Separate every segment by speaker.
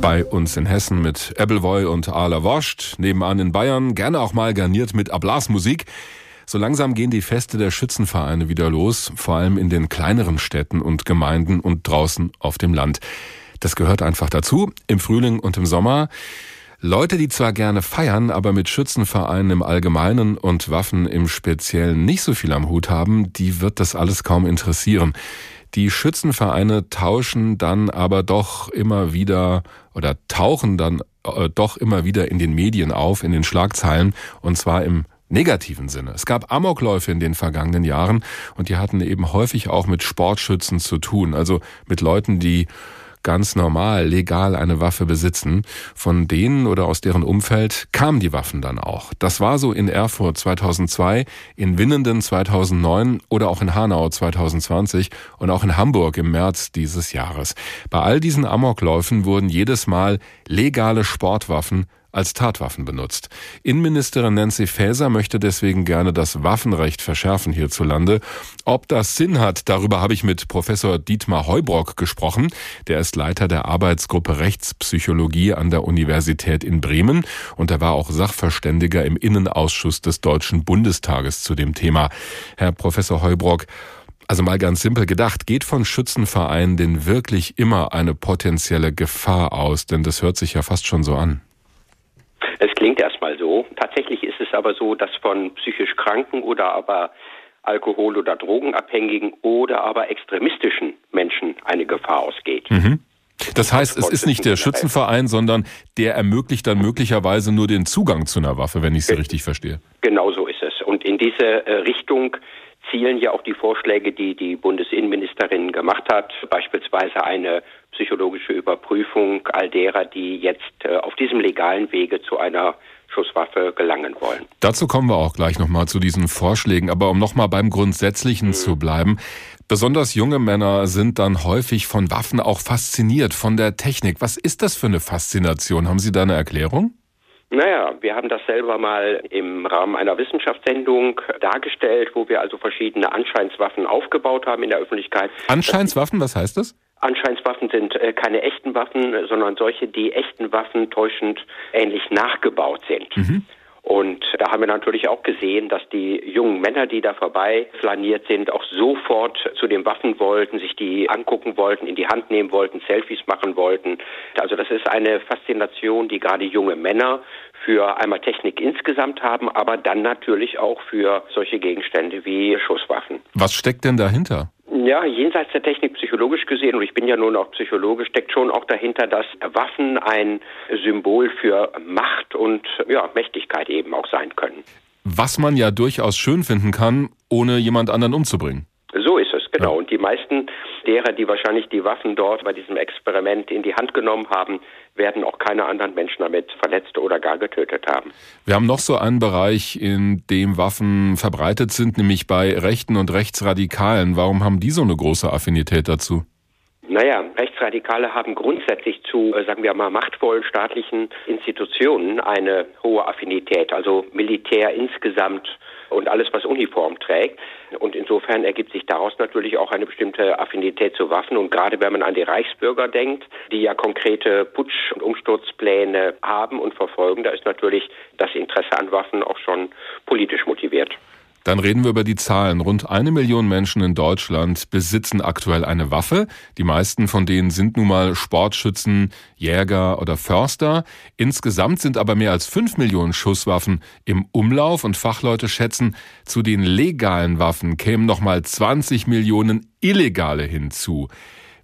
Speaker 1: Bei uns in Hessen mit Ebbelwoi und Arla Woscht, nebenan in Bayern, gerne auch mal garniert mit Ablasmusik. So langsam gehen die Feste der Schützenvereine wieder los, vor allem in den kleineren Städten und Gemeinden und draußen auf dem Land. Das gehört einfach dazu, im Frühling und im Sommer. Leute, die zwar gerne feiern, aber mit Schützenvereinen im Allgemeinen und Waffen im Speziellen nicht so viel am Hut haben, die wird das alles kaum interessieren. Die Schützenvereine tauschen dann aber doch immer wieder oder tauchen dann äh, doch immer wieder in den Medien auf, in den Schlagzeilen, und zwar im negativen Sinne. Es gab Amokläufe in den vergangenen Jahren und die hatten eben häufig auch mit Sportschützen zu tun, also mit Leuten, die ganz normal, legal eine Waffe besitzen. Von denen oder aus deren Umfeld kamen die Waffen dann auch. Das war so in Erfurt 2002, in Winnenden 2009 oder auch in Hanau 2020 und auch in Hamburg im März dieses Jahres. Bei all diesen Amokläufen wurden jedes Mal legale Sportwaffen als Tatwaffen benutzt. Innenministerin Nancy Faeser möchte deswegen gerne das Waffenrecht verschärfen hierzulande. Ob das Sinn hat, darüber habe ich mit Professor Dietmar Heubrock gesprochen. Der ist Leiter der Arbeitsgruppe Rechtspsychologie an der Universität in Bremen und er war auch Sachverständiger im Innenausschuss des Deutschen Bundestages zu dem Thema. Herr Professor Heubrock, also mal ganz simpel gedacht, geht von Schützenvereinen denn wirklich immer eine potenzielle Gefahr aus? Denn das hört sich ja fast schon so an.
Speaker 2: Es klingt erstmal so. Tatsächlich ist es aber so, dass von psychisch Kranken oder aber Alkohol- oder Drogenabhängigen oder aber extremistischen Menschen eine Gefahr ausgeht.
Speaker 1: Mhm. Das heißt, es ist nicht der Schützenverein, sondern der ermöglicht dann möglicherweise nur den Zugang zu einer Waffe, wenn ich Sie richtig verstehe.
Speaker 2: Genau so ist es. Und in diese äh, Richtung zielen ja auch die Vorschläge, die die Bundesinnenministerin gemacht hat, beispielsweise eine psychologische Überprüfung all derer, die jetzt äh, auf diesem legalen Wege zu einer Schusswaffe gelangen wollen.
Speaker 1: Dazu kommen wir auch gleich nochmal zu diesen Vorschlägen. Aber um nochmal beim Grundsätzlichen mhm. zu bleiben, besonders junge Männer sind dann häufig von Waffen auch fasziniert, von der Technik. Was ist das für eine Faszination? Haben Sie da eine Erklärung?
Speaker 2: Naja, wir haben das selber mal im Rahmen einer Wissenschaftssendung dargestellt, wo wir also verschiedene Anscheinswaffen aufgebaut haben in der Öffentlichkeit.
Speaker 1: Anscheinswaffen, was heißt das?
Speaker 2: Anscheinswaffen sind äh, keine echten Waffen, sondern solche, die echten Waffen täuschend ähnlich nachgebaut sind. Mhm. Und da haben wir natürlich auch gesehen, dass die jungen Männer, die da vorbei flaniert sind, auch sofort zu den Waffen wollten, sich die angucken wollten, in die Hand nehmen wollten, Selfies machen wollten. Also das ist eine Faszination, die gerade junge Männer für einmal Technik insgesamt haben, aber dann natürlich auch für solche Gegenstände wie Schusswaffen.
Speaker 1: Was steckt denn dahinter?
Speaker 2: Ja, jenseits der Technik psychologisch gesehen, und ich bin ja nun auch Psychologe, steckt schon auch dahinter, dass Waffen ein Symbol für Macht und ja, Mächtigkeit eben auch sein können.
Speaker 1: Was man ja durchaus schön finden kann, ohne jemand anderen umzubringen.
Speaker 2: So ist es, genau. Ja. Und die meisten derer, die wahrscheinlich die Waffen dort bei diesem Experiment in die Hand genommen haben, werden auch keine anderen Menschen damit verletzt oder gar getötet haben.
Speaker 1: Wir haben noch so einen Bereich, in dem Waffen verbreitet sind, nämlich bei Rechten und Rechtsradikalen. Warum haben die so eine große Affinität dazu?
Speaker 2: Naja, Rechtsradikale haben grundsätzlich zu, äh, sagen wir mal, machtvollen staatlichen Institutionen eine hohe Affinität, also Militär insgesamt und alles, was Uniform trägt. Und insofern ergibt sich daraus natürlich auch eine bestimmte Affinität zu Waffen. Und gerade wenn man an die Reichsbürger denkt, die ja konkrete Putsch- und Umsturzpläne haben und verfolgen, da ist natürlich das Interesse an Waffen auch schon politisch motiviert.
Speaker 1: Dann reden wir über die Zahlen. Rund eine Million Menschen in Deutschland besitzen aktuell eine Waffe. Die meisten von denen sind nun mal Sportschützen, Jäger oder Förster. Insgesamt sind aber mehr als fünf Millionen Schusswaffen im Umlauf und Fachleute schätzen, zu den legalen Waffen kämen noch mal 20 Millionen illegale hinzu.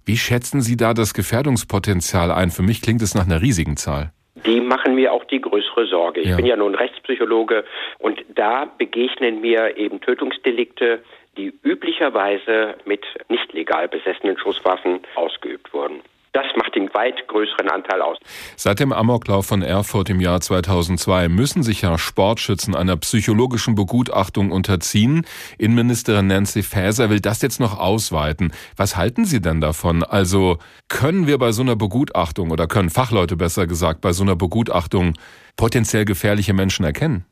Speaker 1: Wie schätzen Sie da das Gefährdungspotenzial ein? Für mich klingt es nach einer riesigen Zahl
Speaker 2: die machen mir auch die größere Sorge. Ich ja. bin ja nun Rechtspsychologe und da begegnen mir eben Tötungsdelikte, die üblicherweise mit nicht legal besessenen Schusswaffen ausgeübt wurden. Das macht den weit größeren Anteil aus.
Speaker 1: Seit dem Amoklauf von Erfurt im Jahr 2002 müssen sich ja Sportschützen einer psychologischen Begutachtung unterziehen. Innenministerin Nancy Faeser will das jetzt noch ausweiten. Was halten Sie denn davon? Also können wir bei so einer Begutachtung oder können Fachleute besser gesagt bei so einer Begutachtung potenziell gefährliche Menschen erkennen?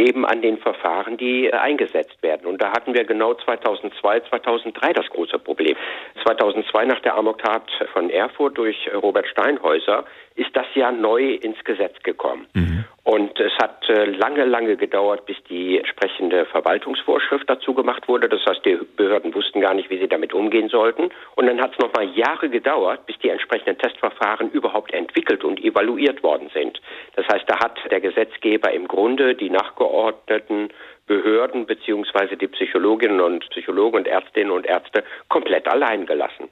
Speaker 2: Eben an den Verfahren, die äh, eingesetzt werden. Und da hatten wir genau 2002, 2003 das große Problem. 2002 nach der Amoktat von Erfurt durch Robert Steinhäuser ist das ja neu ins Gesetz gekommen. Mhm. Und es hat äh, lange, lange gedauert, bis die entsprechende Verwaltungsvorschrift dazu gemacht wurde. Das heißt, die Behörden wussten gar nicht, wie sie damit umgehen sollten. Und dann hat es nochmal Jahre gedauert, bis die entsprechenden Testverfahren überhaupt entwickelt und evaluiert worden sind. Das heißt, da hat der Gesetzgeber im Grunde die nachgeordneten Behörden beziehungsweise die Psychologinnen und Psychologen und Ärztinnen und Ärzte komplett allein gelassen.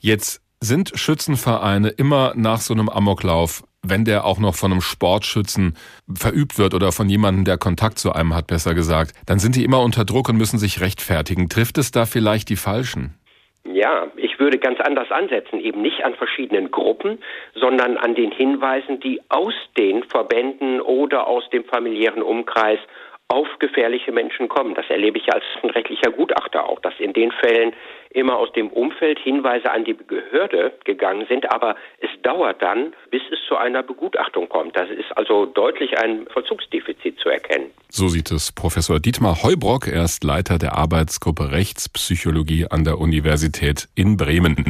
Speaker 1: Jetzt sind Schützenvereine immer nach so einem Amoklauf, wenn der auch noch von einem Sportschützen verübt wird oder von jemandem, der Kontakt zu einem hat, besser gesagt, dann sind die immer unter Druck und müssen sich rechtfertigen. Trifft es da vielleicht die Falschen?
Speaker 2: Ja, ich würde ganz anders ansetzen, eben nicht an verschiedenen Gruppen, sondern an den Hinweisen, die aus den Verbänden oder aus dem familiären Umkreis auf gefährliche Menschen kommen. Das erlebe ich als rechtlicher Gutachter auch, dass in den Fällen immer aus dem Umfeld Hinweise an die Behörde gegangen sind, aber es dauert dann, bis es zu einer Begutachtung kommt. Das ist also deutlich ein Vollzugsdefizit zu erkennen.
Speaker 1: So sieht es Professor Dietmar Heubrock. Er ist Leiter der Arbeitsgruppe Rechtspsychologie an der Universität in Bremen.